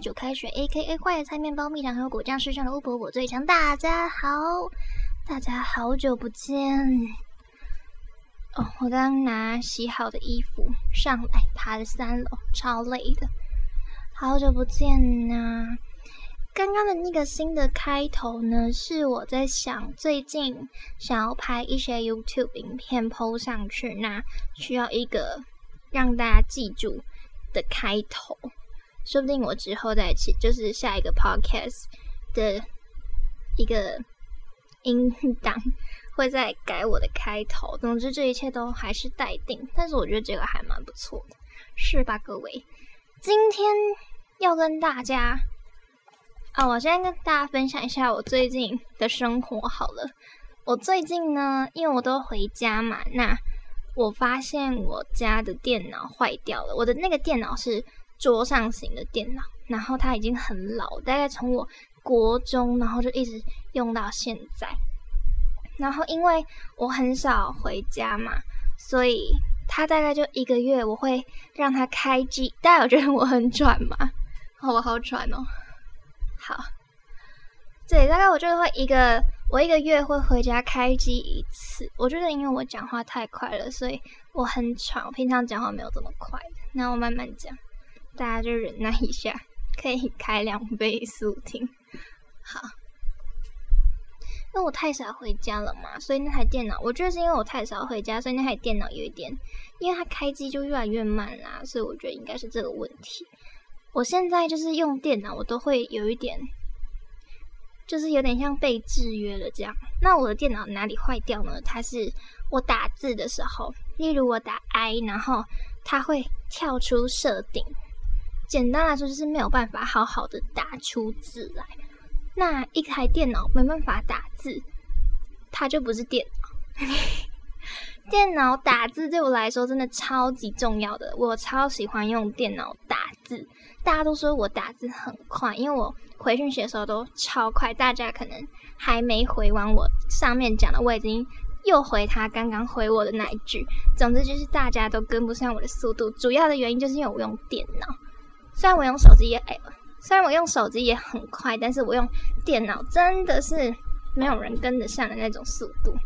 主开水，A K A 坏的菜面包、蜜糖和果酱世上的巫婆，我最强。大家好，大家好久不见。哦，我刚拿洗好的衣服上来，爬了三楼，超累的。好久不见呐！刚刚的那个新的开头呢，是我在想，最近想要拍一些 YouTube 影片 PO 上去，那需要一个让大家记住的开头。说不定我之后再起，就是下一个 podcast 的一个音档，会再改我的开头。总之，这一切都还是待定。但是我觉得这个还蛮不错的，是吧，各位？今天要跟大家啊，我先跟大家分享一下我最近的生活好了。我最近呢，因为我都回家嘛，那我发现我家的电脑坏掉了。我的那个电脑是。桌上型的电脑，然后它已经很老，大概从我国中，然后就一直用到现在。然后因为我很少回家嘛，所以它大概就一个月，我会让它开机。大家有觉得我很喘吗？我好喘哦。好，对，大概我就会一个，我一个月会回家开机一次。我觉得因为我讲话太快了，所以我很喘。我平常讲话没有这么快，那我慢慢讲。大家就忍耐一下，可以开两倍速听。好，因为我太少回家了嘛，所以那台电脑，我觉得是因为我太少回家，所以那台电脑有一点，因为它开机就越来越慢啦，所以我觉得应该是这个问题。我现在就是用电脑，我都会有一点，就是有点像被制约了这样。那我的电脑哪里坏掉呢？它是我打字的时候，例如我打 I，然后它会跳出设定。简单来说，就是没有办法好好的打出字来。那一台电脑没办法打字，它就不是电脑。电脑打字对我来说真的超级重要的，我超喜欢用电脑打字。大家都说我打字很快，因为我回讯息的时候都超快。大家可能还没回完我上面讲的，我已经又回他刚刚回我的那一句。总之就是大家都跟不上我的速度，主要的原因就是因为我用电脑。虽然我用手机也，虽然我用手机也很快，但是我用电脑真的是没有人跟得上的那种速度。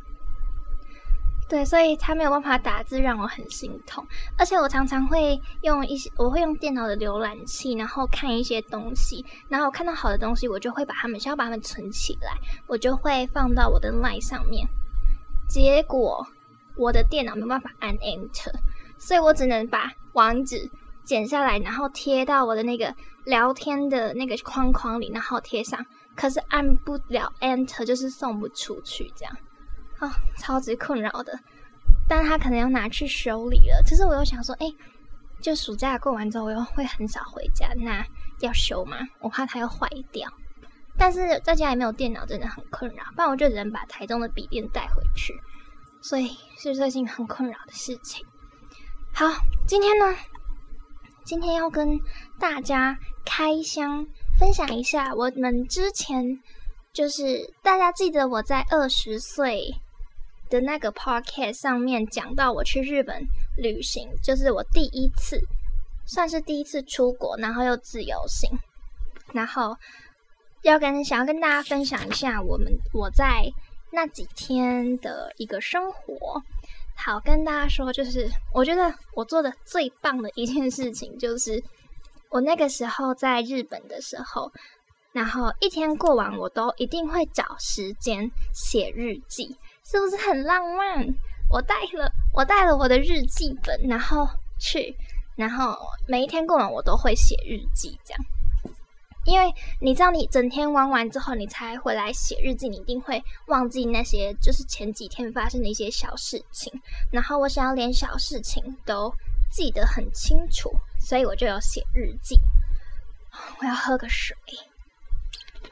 对，所以他没有办法打字，让我很心痛。而且我常常会用一些，我会用电脑的浏览器，然后看一些东西，然后看到好的东西，我就会把它们，想要把它们存起来，我就会放到我的 Line 上面。结果我的电脑没办法按 Enter，所以我只能把网址。剪下来，然后贴到我的那个聊天的那个框框里，然后贴上。可是按不了 Enter，就是送不出去，这样啊，超级困扰的。但是他可能要拿去修理了。其实我又想说，哎，就暑假过完之后，我又会很少回家，那要修吗？我怕它要坏掉。但是在家里没有电脑，真的很困扰。不然我就只能把台中的笔电带回去。所以是最近很困扰的事情。好，今天呢？今天要跟大家开箱分享一下，我们之前就是大家记得我在二十岁的那个 podcast 上面讲到我去日本旅行，就是我第一次，算是第一次出国，然后又自由行，然后要跟想要跟大家分享一下我们我在那几天的一个生活。好，跟大家说，就是我觉得我做的最棒的一件事情，就是我那个时候在日本的时候，然后一天过完，我都一定会找时间写日记，是不是很浪漫？我带了我带了我的日记本，然后去，然后每一天过完，我都会写日记，这样。因为你知道，你整天玩完之后，你才回来写日记，你一定会忘记那些就是前几天发生的一些小事情。然后我想要连小事情都记得很清楚，所以我就有写日记。我要喝个水，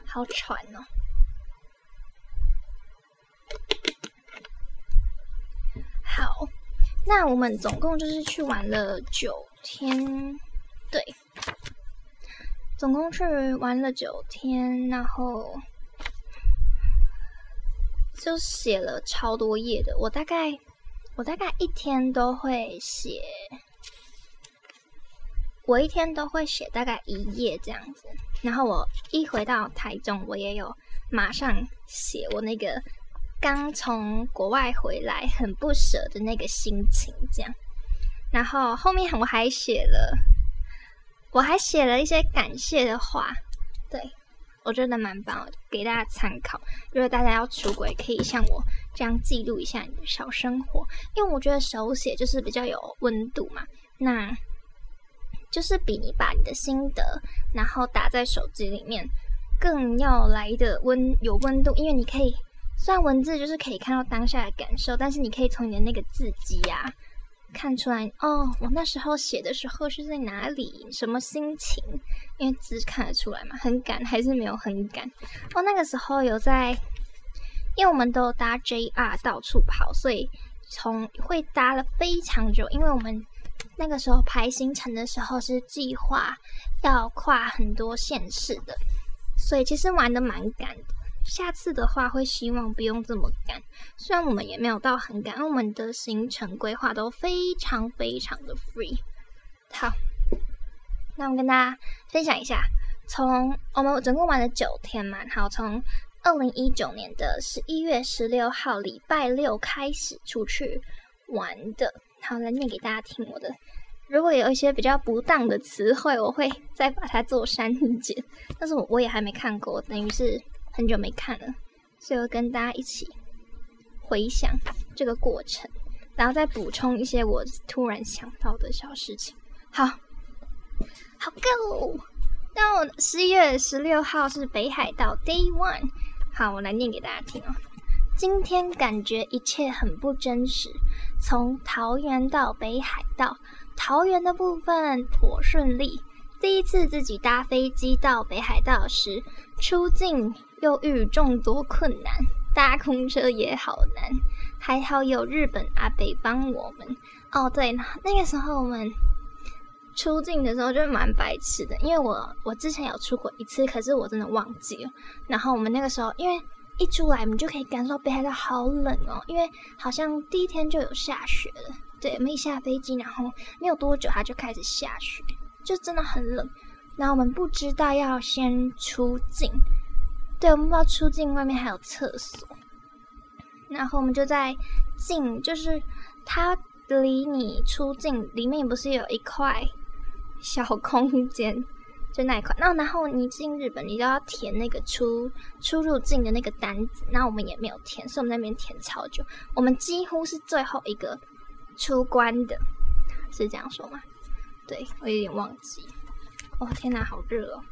好喘哦。好，那我们总共就是去玩了九天，对。总共去玩了九天，然后就写了超多页的。我大概我大概一天都会写我一天都会写大概一页这样子。然后我一回到台中，我也有马上写我那个刚从国外回来很不舍的那个心情这样。然后后面我还写了，我还写了一些感谢的话，对。我觉得蛮棒，给大家参考。如果大家要出轨，可以像我这样记录一下你的小生活，因为我觉得手写就是比较有温度嘛。那就是比你把你的心得然后打在手机里面更要来的温有温度，因为你可以虽然文字就是可以看到当下的感受，但是你可以从你的那个字迹呀。看出来哦，我那时候写的时候是在哪里，什么心情？因为字看得出来嘛，很赶还是没有很赶？哦，那个时候有在，因为我们都搭 JR 到处跑，所以从会搭了非常久。因为我们那个时候排行程的时候是计划要跨很多县市的，所以其实玩的蛮赶的。下次的话会希望不用这么赶，虽然我们也没有到很赶，我们的行程规划都非常非常的 free。好，那我跟大家分享一下，从我们总共玩了九天嘛，好，从二零一九年的十一月十六号礼拜六开始出去玩的，好，来念给大家听我的。如果有一些比较不当的词汇，我会再把它做删减，但是我我也还没看过，等于是。很久没看了，所以我跟大家一起回想这个过程，然后再补充一些我突然想到的小事情。好，好 Go！那我十一月十六号是北海道 Day One。好，我来念给大家听哦。今天感觉一切很不真实。从桃园到北海道，桃园的部分颇顺利。第一次自己搭飞机到北海道时，出境。又遇众多困难，搭空车也好难，还好有日本阿北帮我们。哦，对，那个时候我们出境的时候就蛮白痴的，因为我我之前有出过一次，可是我真的忘记了。然后我们那个时候，因为一出来，我们就可以感受北海道好冷哦，因为好像第一天就有下雪了。对，我们一下飞机，然后没有多久，它就开始下雪，就真的很冷。然后我们不知道要先出境。对，我们不知道出境外面还有厕所，然后我们就在进，就是它离你出境里面不是有一块小空间，就那一块。那然后你进日本，你都要填那个出出入境的那个单子，那我们也没有填，所以我们那边填超久，我们几乎是最后一个出关的，是这样说吗？对我有点忘记。哦天哪，好热哦！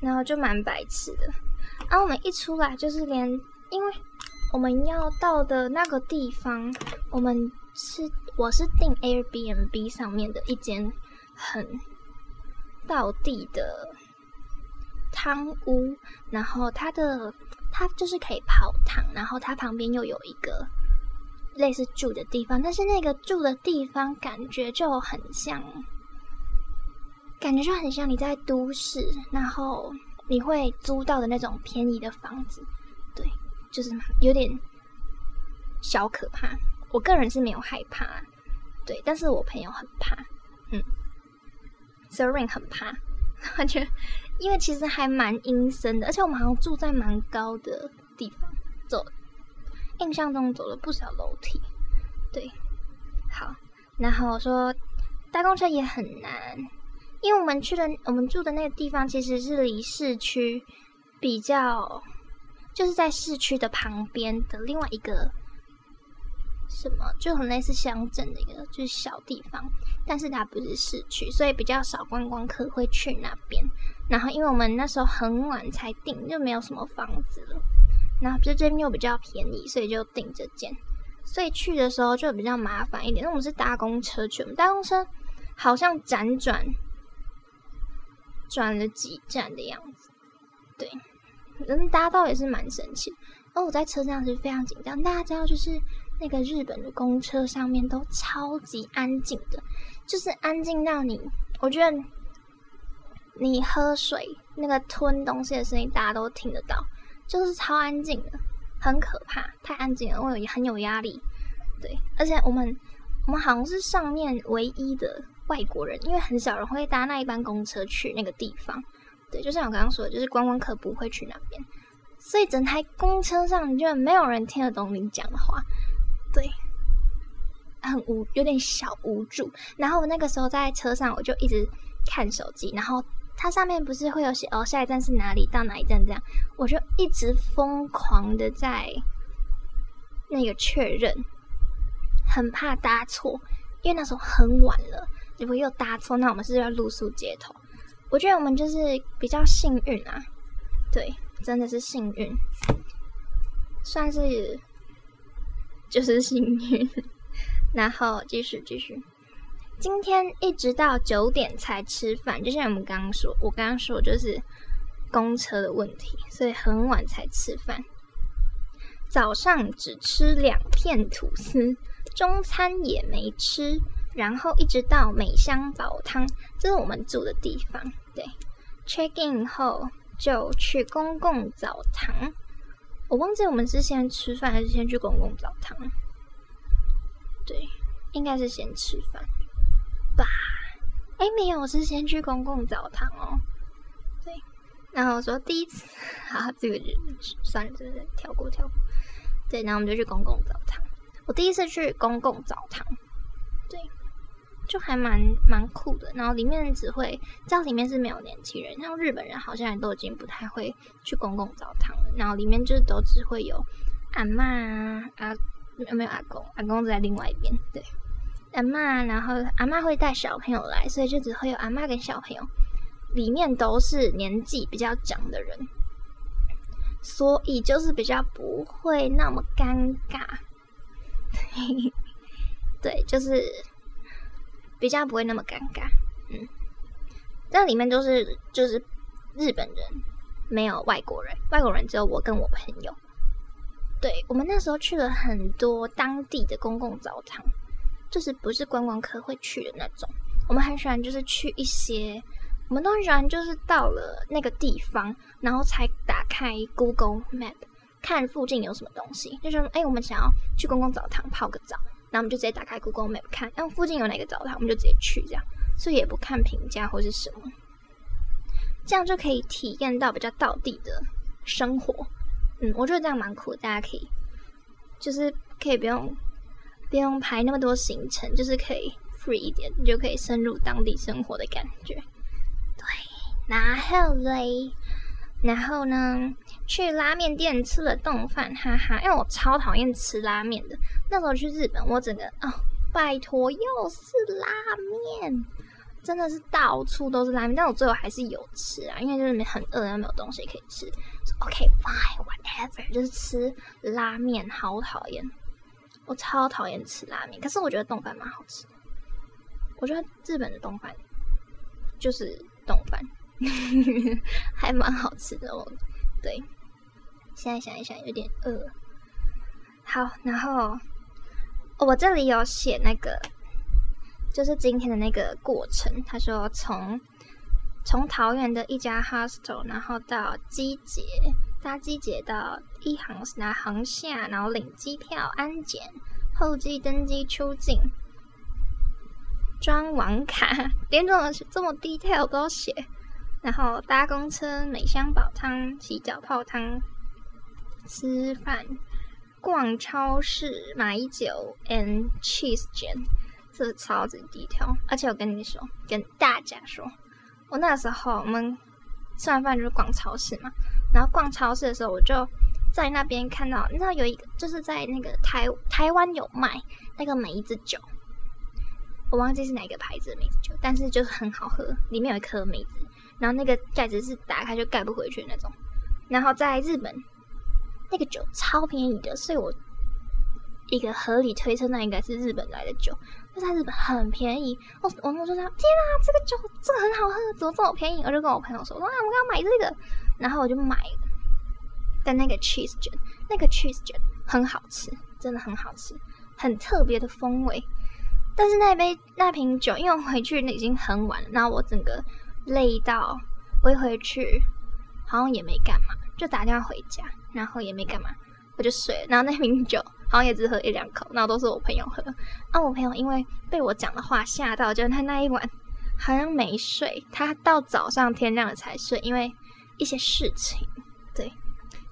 然后就蛮白痴的，然后我们一出来就是连，因为我们要到的那个地方，我们是我是订 Airbnb 上面的一间很道地的汤屋，然后它的它就是可以泡汤，然后它旁边又有一个类似住的地方，但是那个住的地方感觉就很像。感觉就很像你在都市，然后你会租到的那种便宜的房子，对，就是有点小可怕。我个人是没有害怕，对，但是我朋友很怕，嗯 s i r i n 很怕，而且因为其实还蛮阴森的，而且我们好像住在蛮高的地方，印象中走了不少楼梯，对，好，然后说搭公车也很难。因为我们去的我们住的那个地方其实是离市区比较，就是在市区的旁边的另外一个什么，就很类似乡镇的一个就是小地方，但是它不是市区，所以比较少观光客会去那边。然后因为我们那时候很晚才订，就没有什么房子了。然后这边又比较便宜，所以就订这间。所以去的时候就比较麻烦一点。那我们是搭公车去，我们搭公车好像辗转。转了几站的样子，对，能搭到也是蛮神奇。哦我在车上是非常紧张，大家知道，就是那个日本的公车上面都超级安静的，就是安静到你，我觉得你喝水那个吞东西的声音大家都听得到，就是超安静的，很可怕，太安静了，我有很有压力。对，而且我们我们好像是上面唯一的外国人，因为很少人会搭那一班公车去那个地方。对，就像我刚刚说的，就是观光客不会去那边，所以整台公车上就没有人听得懂你讲的话。对，很无，有点小无助。然后我那个时候在车上，我就一直看手机，然后它上面不是会有写哦，下一站是哪里，到哪一站这样，我就一直疯狂的在那个确认，很怕搭错，因为那时候很晚了。如果又搭错，那我们是要露宿街头。我觉得我们就是比较幸运啊，对，真的是幸运，算是就是幸运。然后继续继续，今天一直到九点才吃饭，就像我们刚刚说，我刚刚说就是公车的问题，所以很晚才吃饭。早上只吃两片吐司，中餐也没吃。然后一直到美香煲汤，这是我们住的地方。对，check in 后就去公共澡堂。我忘记我们是先吃饭还是先去公共澡堂。对，应该是先吃饭吧。哎，没有，我是先去公共澡堂哦。对，然后我说第一次，啊，这个就算了，就是，跳过跳过。对，然后我们就去公共澡堂。我第一次去公共澡堂。对。就还蛮蛮酷的，然后里面只会，知道里面是没有年轻人，像日本人好像都已经不太会去公共澡堂了，然后里面就是都只会有阿妈啊，啊没有阿公，阿公在另外一边，对，阿妈，然后阿妈会带小朋友来，所以就只会有阿妈跟小朋友，里面都是年纪比较长的人，所以就是比较不会那么尴尬，对，就是。比较不会那么尴尬，嗯，那里面都是就是日本人，没有外国人，外国人只有我跟我朋友。对我们那时候去了很多当地的公共澡堂，就是不是观光客会去的那种。我们很喜欢就是去一些，我们都很喜欢就是到了那个地方，然后才打开 Google Map 看附近有什么东西，就说哎，我们想要去公共澡堂泡个澡。然后我们就直接打开 Google Map 看，然后附近有哪个澡堂，我们就直接去，这样，所以也不看评价或是什么，这样就可以体验到比较道地的生活。嗯，我觉得这样蛮酷，大家可以，就是可以不用不用排那么多行程，就是可以 free 一点，你就可以深入当地生活的感觉。对，然后嘞。然后呢，去拉面店吃了冻饭，哈哈，因为我超讨厌吃拉面的。那时候去日本，我整个哦，拜托，又是拉面，真的是到处都是拉面。但我最后还是有吃啊，因为就是很饿，又没有东西可以吃。OK fine whatever，就是吃拉面，好讨厌，我超讨厌吃拉面。可是我觉得冻饭蛮好吃，我觉得日本的冻饭就是冻饭。还蛮好吃的哦，对。现在想一想，有点饿。好，然后我这里有写那个，就是今天的那个过程。他说从从桃园的一家 hostel，然后到机捷，搭机捷到一航拿航下，然后领机票、安检、候机登机、出境、装网卡，连这么这么 detail 都写。然后搭公车、美香煲汤、洗脚泡汤、吃饭、逛超市、买酒，and cheese 卷这超级低调。而且我跟你说，跟大家说，我那时候我们吃完饭就是逛超市嘛。然后逛超市的时候，我就在那边看到，你知道有一个就是在那个台台湾有卖那个梅子酒，我忘记是哪个牌子的梅子酒，但是就是很好喝，里面有一颗梅子。然后那个盖子是打开就盖不回去那种，然后在日本那个酒超便宜的，所以我一个合理推测那应该是日本来的酒，就在日本很便宜。我我我就说天啊，这个酒这个很好喝，怎么这么便宜？我就跟我朋友说，哇，我要买这个，然后我就买了。但那个 cheese 卷，那个 cheese 卷很好吃，真的很好吃，很特别的风味。但是那杯那瓶酒，因为我回去那已经很晚了，然后我整个。累到我一回去，好像也没干嘛，就打电话回家，然后也没干嘛，我就睡了。然后那瓶酒好像也只喝一两口，然后都是我朋友喝。啊，我朋友因为被我讲的话吓到，就他那一晚好像没睡，他到早上天亮了才睡，因为一些事情。对，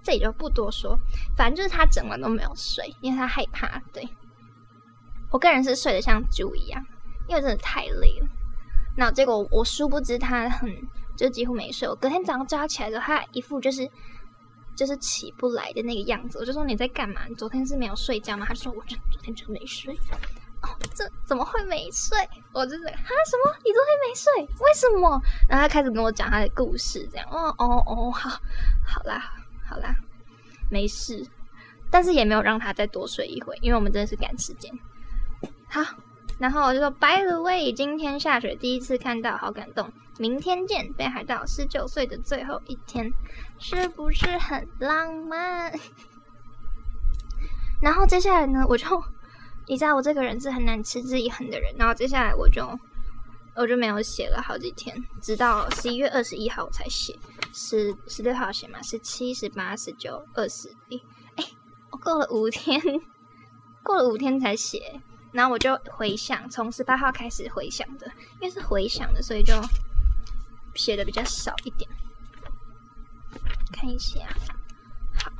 这里就不多说，反正就是他整晚都没有睡，因为他害怕。对，我个人是睡得像猪一样，因为真的太累了。那结果我殊不知他很就几乎没睡，我隔天早上叫他起来的时候，他一副就是。就是起不来的那个样子，我就说你在干嘛？你昨天是没有睡觉吗？他说我昨天就没睡。哦，这怎么会没睡？我就是哈什么？你昨天没睡？为什么？然后他开始跟我讲他的故事，这样哦哦哦，好，好啦，好啦，没事。但是也没有让他再多睡一会，因为我们真的是赶时间。好。然后我就说：“By the way，今天下雪，第一次看到，好感动。明天见，北海道十九岁的最后一天，是不是很浪漫？” 然后接下来呢，我就你知道我这个人是很难持之以恒的人。然后接下来我就我就没有写了好几天，直到十一月二十一号我才写，十十六号写嘛，十七、十八、十九、二十，哎，我过了五天，过了五天才写。然后我就回想，从十八号开始回想的，因为是回想的，所以就写的比较少一点。看一下，好，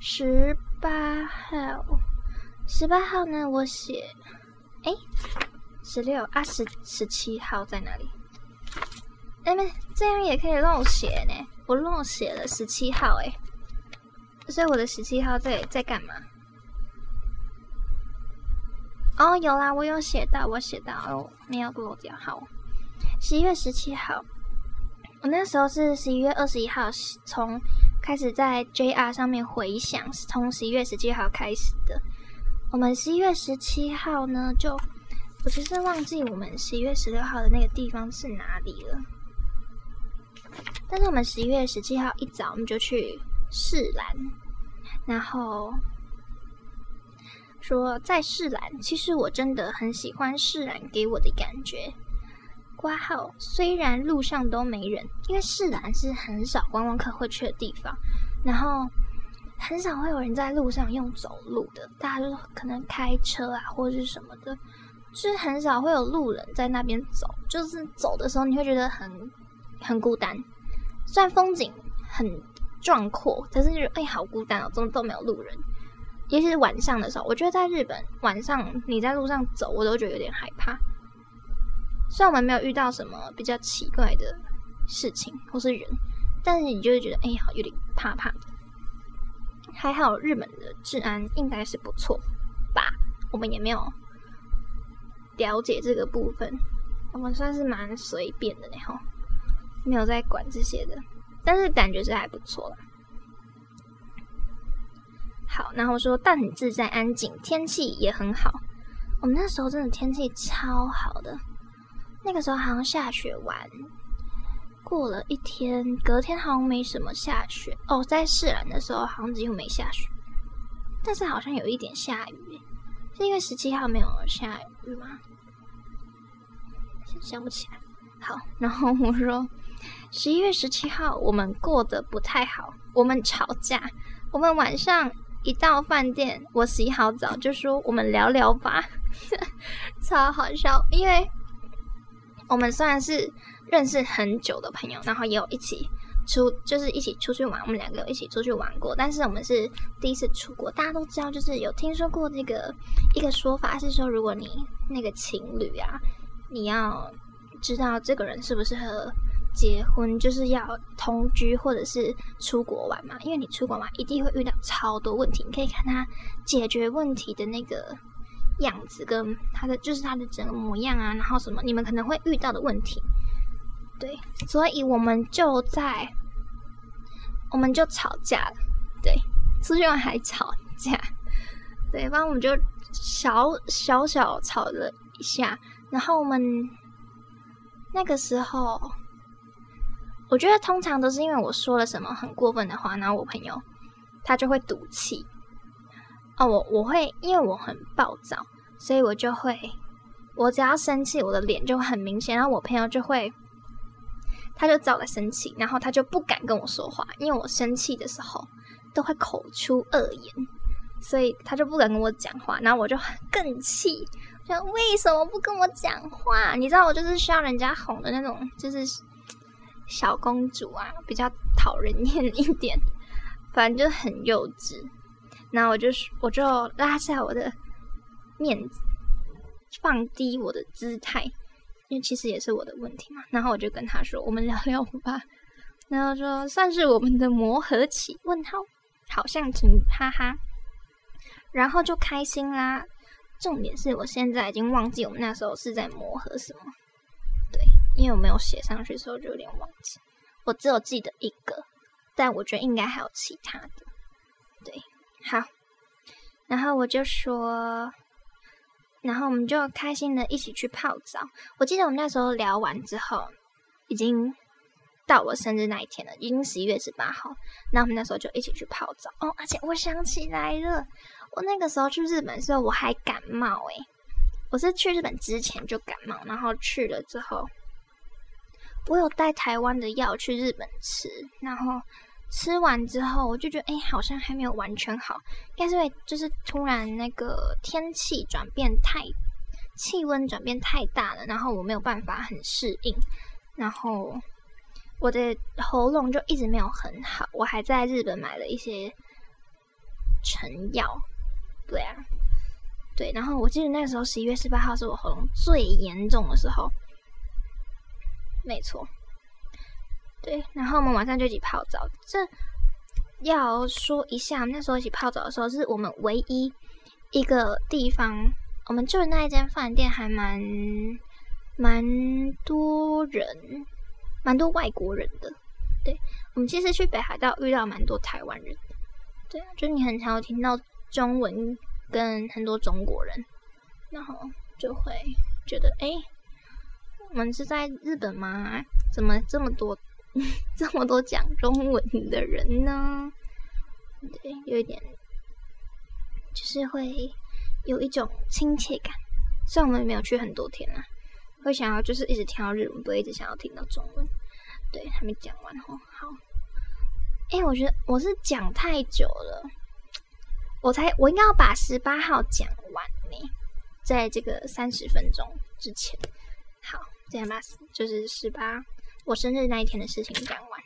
十八号，十八号呢，我写，哎，十六啊，十十七号在哪里？哎，没，这样也可以漏写呢，我漏写了十七号，哎，所以我的十七号在在干嘛？哦，有啦，我有写到，我写到哦，没有漏掉。好，十一月十七号，我那时候是十一月二十一号从开始在 JR 上面回想，从十一月十七号开始的。我们十一月十七号呢，就我其实忘记我们十一月十六号的那个地方是哪里了。但是我们十一月十七号一早我们就去试兰，然后。说在市兰，其实我真的很喜欢市兰给我的感觉。挂号虽然路上都没人，因为市兰是很少观光客会去的地方，然后很少会有人在路上用走路的，大家就可能开车啊或者是什么的，就是很少会有路人在那边走。就是走的时候你会觉得很很孤单，虽然风景很壮阔，但是就哎好孤单哦，怎么都没有路人。尤其是晚上的时候，我觉得在日本晚上你在路上走，我都觉得有点害怕。虽然我们没有遇到什么比较奇怪的事情或是人，但是你就会觉得哎呀，有点怕怕的。还好日本的治安应该是不错吧？我们也没有了解这个部分，我们算是蛮随便的呢，吼，没有在管这些的，但是感觉是还不错啦。好，然后说，但很自在、安静，天气也很好。我们那时候真的天气超好的，那个时候好像下雪完，过了一天，隔天好像没什么下雪哦。在释然的时候好像几乎没下雪，但是好像有一点下雨，是因为十七号没有下雨吗？想不起来。好，然后我说，十一月十七号我们过得不太好，我们吵架，我们晚上。一到饭店，我洗好澡就说我们聊聊吧，超好笑。因为我们算是认识很久的朋友，然后也有一起出，就是一起出去玩，我们两个有一起出去玩过，但是我们是第一次出国。大家都知道，就是有听说过这个一个说法是说，如果你那个情侣啊，你要知道这个人适不适合。结婚就是要同居或者是出国玩嘛，因为你出国玩一定会遇到超多问题，你可以看他解决问题的那个样子跟他的就是他的整个模样啊，然后什么你们可能会遇到的问题，对，所以我们就在我们就吵架了，对，出去玩还吵架，对，反正我们就小小小吵了一下，然后我们那个时候。我觉得通常都是因为我说了什么很过分的话，然后我朋友他就会赌气。哦，我我会因为我很暴躁，所以我就会，我只要生气，我的脸就很明显，然后我朋友就会，他就找来生气，然后他就不敢跟我说话，因为我生气的时候都会口出恶言，所以他就不敢跟我讲话，然后我就更气，说为什么不跟我讲话？你知道我就是需要人家哄的那种，就是小公主啊，比较讨人厌一点，反正就很幼稚。然后我就我就拉下我的面子，放低我的姿态，因为其实也是我的问题嘛。然后我就跟他说：“我们聊聊吧。”然后说算是我们的磨合期？问号，好像挺哈哈。然后就开心啦。重点是我现在已经忘记我们那时候是在磨合什么。对，因为我没有写上去，所以就有点忘记。我只有记得一个，但我觉得应该还有其他的。对，好。然后我就说，然后我们就开心的一起去泡澡。我记得我们那时候聊完之后，已经到我生日那一天了，已经十一月十八号。那我们那时候就一起去泡澡哦。而且我想起来了。我那个时候去日本的时候，我还感冒诶，我是去日本之前就感冒，然后去了之后，我有带台湾的药去日本吃，然后吃完之后，我就觉得哎，好像还没有完全好，应该是因为就是突然那个天气转变太，气温转变太大了，然后我没有办法很适应，然后我的喉咙就一直没有很好，我还在日本买了一些成药。对啊，对，然后我记得那个时候十一月十八号是我喉咙最严重的时候，没错。对，然后我们晚上就一起泡澡。这要说一下，那时候一起泡澡的时候，是我们唯一一个地方，我们住的那一间饭店还蛮蛮多人，蛮多外国人的。对，我们其实去北海道遇到蛮多台湾人，对，就你很常有听到。中文跟很多中国人，然后就会觉得，哎，我们是在日本吗？怎么这么多 这么多讲中文的人呢？对，有一点，就是会有一种亲切感。虽然我们没有去很多天啊，会想要就是一直听到日文，不会一直想要听到中文。对，还没讲完哦。好，哎，我觉得我是讲太久了。我才我应该要把十八号讲完呢，在这个三十分钟之前，好，这样吧就是十八我生日那一天的事情讲完，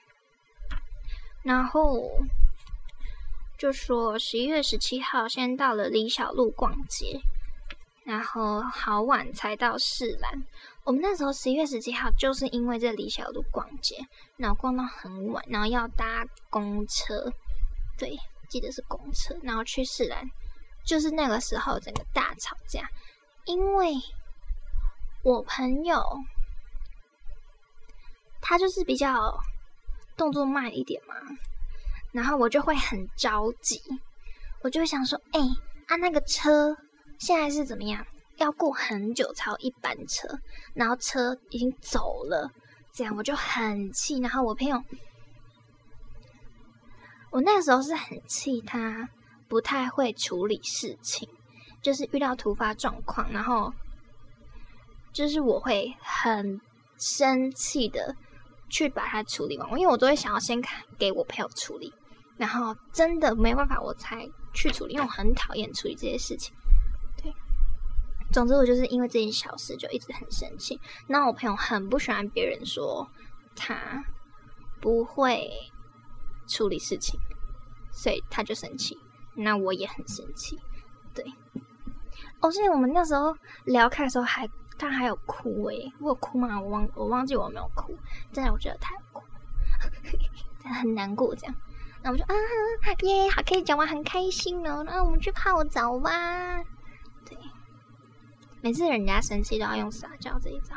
然后就说十一月十七号先到了李小璐逛街，然后好晚才到市兰。我们那时候十一月十七号就是因为这李小璐逛街，然后逛到很晚，然后要搭公车，对。记得是公车，然后去市兰，就是那个时候整个大吵架，因为我朋友他就是比较动作慢一点嘛，然后我就会很着急，我就会想说，哎，啊那个车现在是怎么样？要过很久才有一班车，然后车已经走了，这样我就很气，然后我朋友。我那时候是很气他不太会处理事情，就是遇到突发状况，然后就是我会很生气的去把它处理完，因为我都会想要先看给我朋友处理，然后真的没办法我才去处理，因为我很讨厌处理这些事情。对，总之我就是因为这件小事就一直很生气，那我朋友很不喜欢别人说他不会。处理事情，所以他就生气，那我也很生气，对。哦，所以我们那时候聊开的时候，还他还有哭诶，我有哭吗？我忘我忘记我没有哭，真的我觉得他有哭，很难过这样。那我就啊耶，好可以讲完，很开心哦。那我们去泡澡吧。对，每次人家生气都要用撒娇这一招，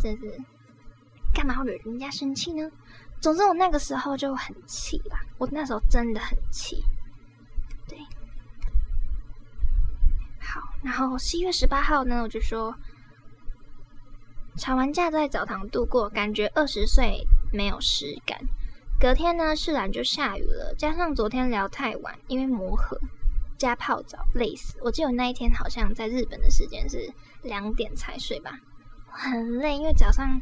真是干嘛要惹人家生气呢？总之，我那个时候就很气啦。我那时候真的很气。对，好，然后十一月十八号呢，我就说吵完架在澡堂度过，感觉二十岁没有实感。隔天呢，自然就下雨了，加上昨天聊太晚，因为磨合加泡澡累死。我记得那一天好像在日本的时间是两点才睡吧，很累，因为早上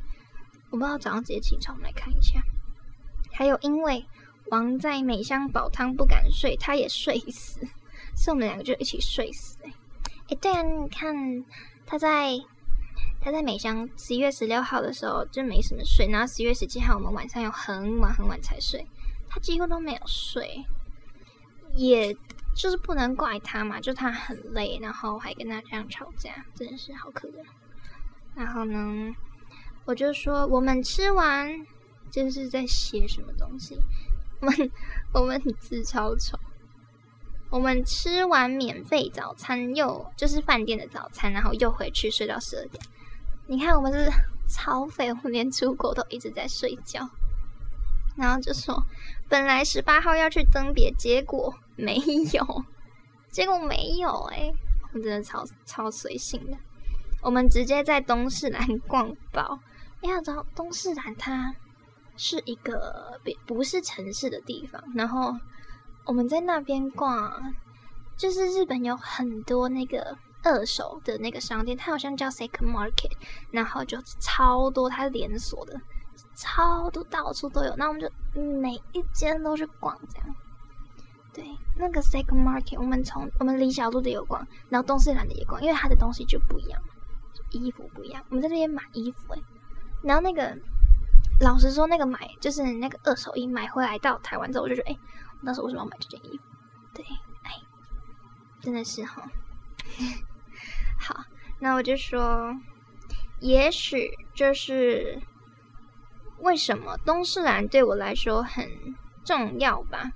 我不知道早上几点起床，我们来看一下。还有，因为王在美香煲汤不敢睡，他也睡死。所以我们两个就一起睡死。哎，哎，对啊，你看他在他在美香十一月十六号的时候就没什么睡，然后十一月十七号我们晚上又很晚很晚才睡，他几乎都没有睡，也就是不能怪他嘛，就他很累，然后还跟他这样吵架，真的是好可怜。然后呢，我就说我们吃完这是在写什么东西？我们我们字超丑。我们吃完免费早餐，又就是饭店的早餐，然后又回去睡到十二点。你看，我们是超废，我连出国都一直在睡觉。然后就说，本来十八号要去登别，结果没有，结果没有哎，我真的超超随性的。我们直接在东势兰逛饱，要知道东势兰它是一个不不是城市的地方，然后。我们在那边逛，就是日本有很多那个二手的那个商店，它好像叫 Second Market，然后就超多，它是连锁的，超多到处都有。那我们就每一间都去逛，这样。对，那个 Second Market，我们从我们李小路的有逛，然后东四兰的也逛，因为它的东西就不一样，衣服不一样。我们在这边买衣服诶，然后那个老实说，那个买就是那个二手衣买回来到台湾之后，我就觉得哎。那时候为什么要买这件衣服？对，哎，真的是哈。那我就说，也许就是为什么东势兰对我来说很重要吧。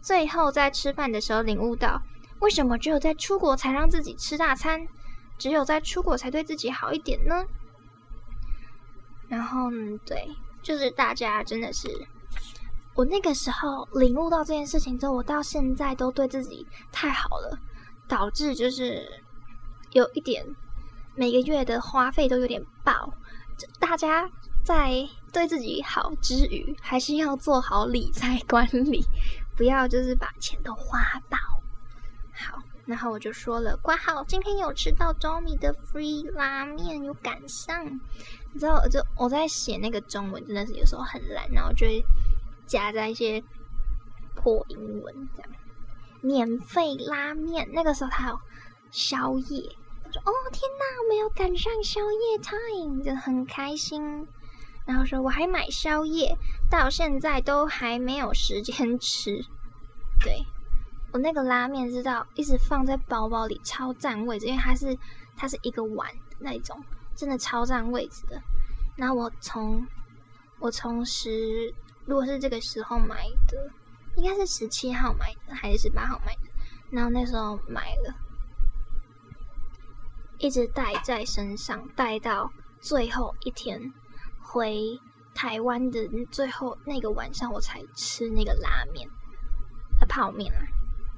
最后在吃饭的时候领悟到，为什么只有在出国才让自己吃大餐，只有在出国才对自己好一点呢？然后，对，就是大家真的是。我那个时候领悟到这件事情之后，我到现在都对自己太好了，导致就是有一点每个月的花费都有点爆。大家在对自己好之余，还是要做好理财管理，不要就是把钱都花爆。好，然后我就说了，挂号今天有吃到 Joey 的 free 拉面，有赶上。你知道，就我在写那个中文，真的是有时候很懒，然后就会。夹在一些破英文这样，免费拉面。那个时候他有宵夜，说：“哦天哪，我没有赶上宵夜 time，就很开心。”然后说：“我还买宵夜，到现在都还没有时间吃。”对我那个拉面，知道一直放在包包里，超占位置，因为它是它是一个碗那种，真的超占位置的。那我从我从十。如果是这个时候买的，应该是十七号买的还是十八号买的？然后那时候买了，一直带在身上，带到最后一天回台湾的最后那个晚上，我才吃那个拉面，呃，泡面啊，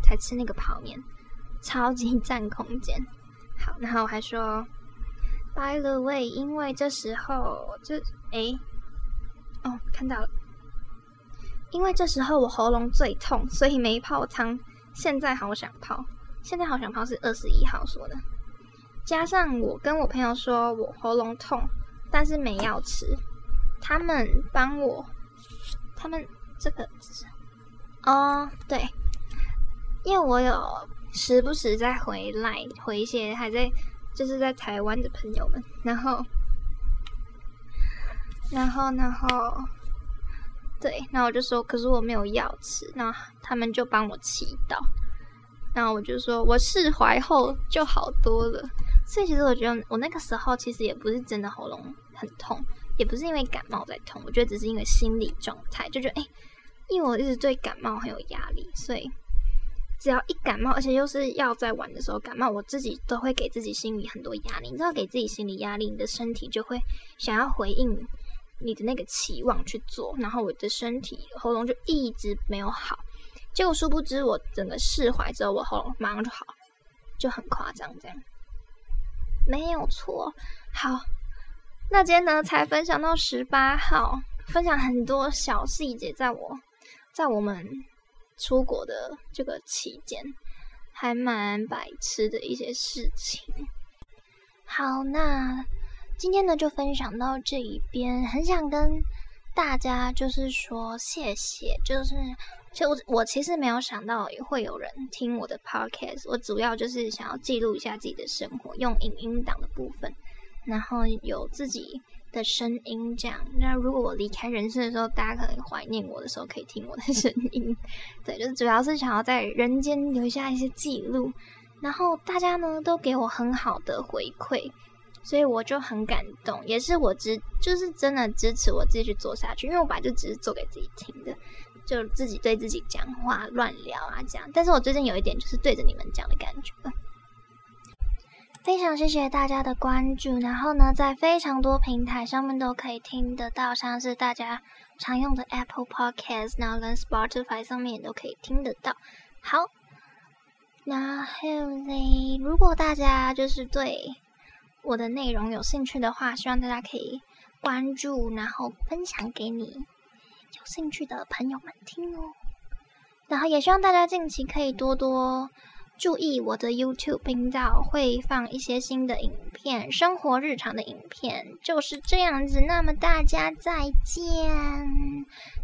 才吃那个泡面，超级占空间。好，然后我还说，by the way，因为这时候就哎，哦，看到了。因为这时候我喉咙最痛，所以没泡汤。现在好想泡，现在好想泡是二十一号说的。加上我跟我朋友说我喉咙痛，但是没药吃。他们帮我，他们这个哦，对，因为我有时不时在回来回一些还在就是在台湾的朋友们，然后，然后，然后。对，那我就说，可是我没有药吃，那他们就帮我祈祷，那我就说我释怀后就好多了。所以其实我觉得我那个时候其实也不是真的喉咙很痛，也不是因为感冒在痛，我觉得只是因为心理状态，就觉得哎，因为我一直对感冒很有压力，所以只要一感冒，而且又是要在玩的时候感冒，我自己都会给自己心里很多压力。你知道，给自己心理压力，你的身体就会想要回应。你的那个期望去做，然后我的身体喉咙就一直没有好，结果殊不知我整个释怀之后，我喉咙马上就好，就很夸张这样，没有错。好，那今天呢才分享到十八号，分享很多小细节，在我在我们出国的这个期间，还蛮白痴的一些事情。好，那。今天呢，就分享到这一边。很想跟大家就是说谢谢，就是就我其实没有想到会有人听我的 podcast，我主要就是想要记录一下自己的生活，用影音档的部分，然后有自己的声音这样。那如果我离开人世的时候，大家可能怀念我的时候，可以听我的 声音。对，就是主要是想要在人间留下一些记录。然后大家呢都给我很好的回馈。所以我就很感动，也是我支，就是真的支持我继续做下去。因为我本来就只是做给自己听的，就自己对自己讲话乱聊啊这样。但是我最近有一点就是对着你们讲的感觉。非常谢谢大家的关注，然后呢，在非常多平台上面都可以听得到，像是大家常用的 Apple Podcast，然后跟 Spotify 上面也都可以听得到。好，然后呢，如果大家就是对。我的内容有兴趣的话，希望大家可以关注，然后分享给你有兴趣的朋友们听哦。然后也希望大家近期可以多多注意我的 YouTube 频道，会放一些新的影片，生活日常的影片就是这样子。那么大家再见，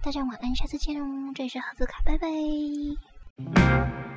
大家晚安，下次见哦。这里是盒子卡，拜拜。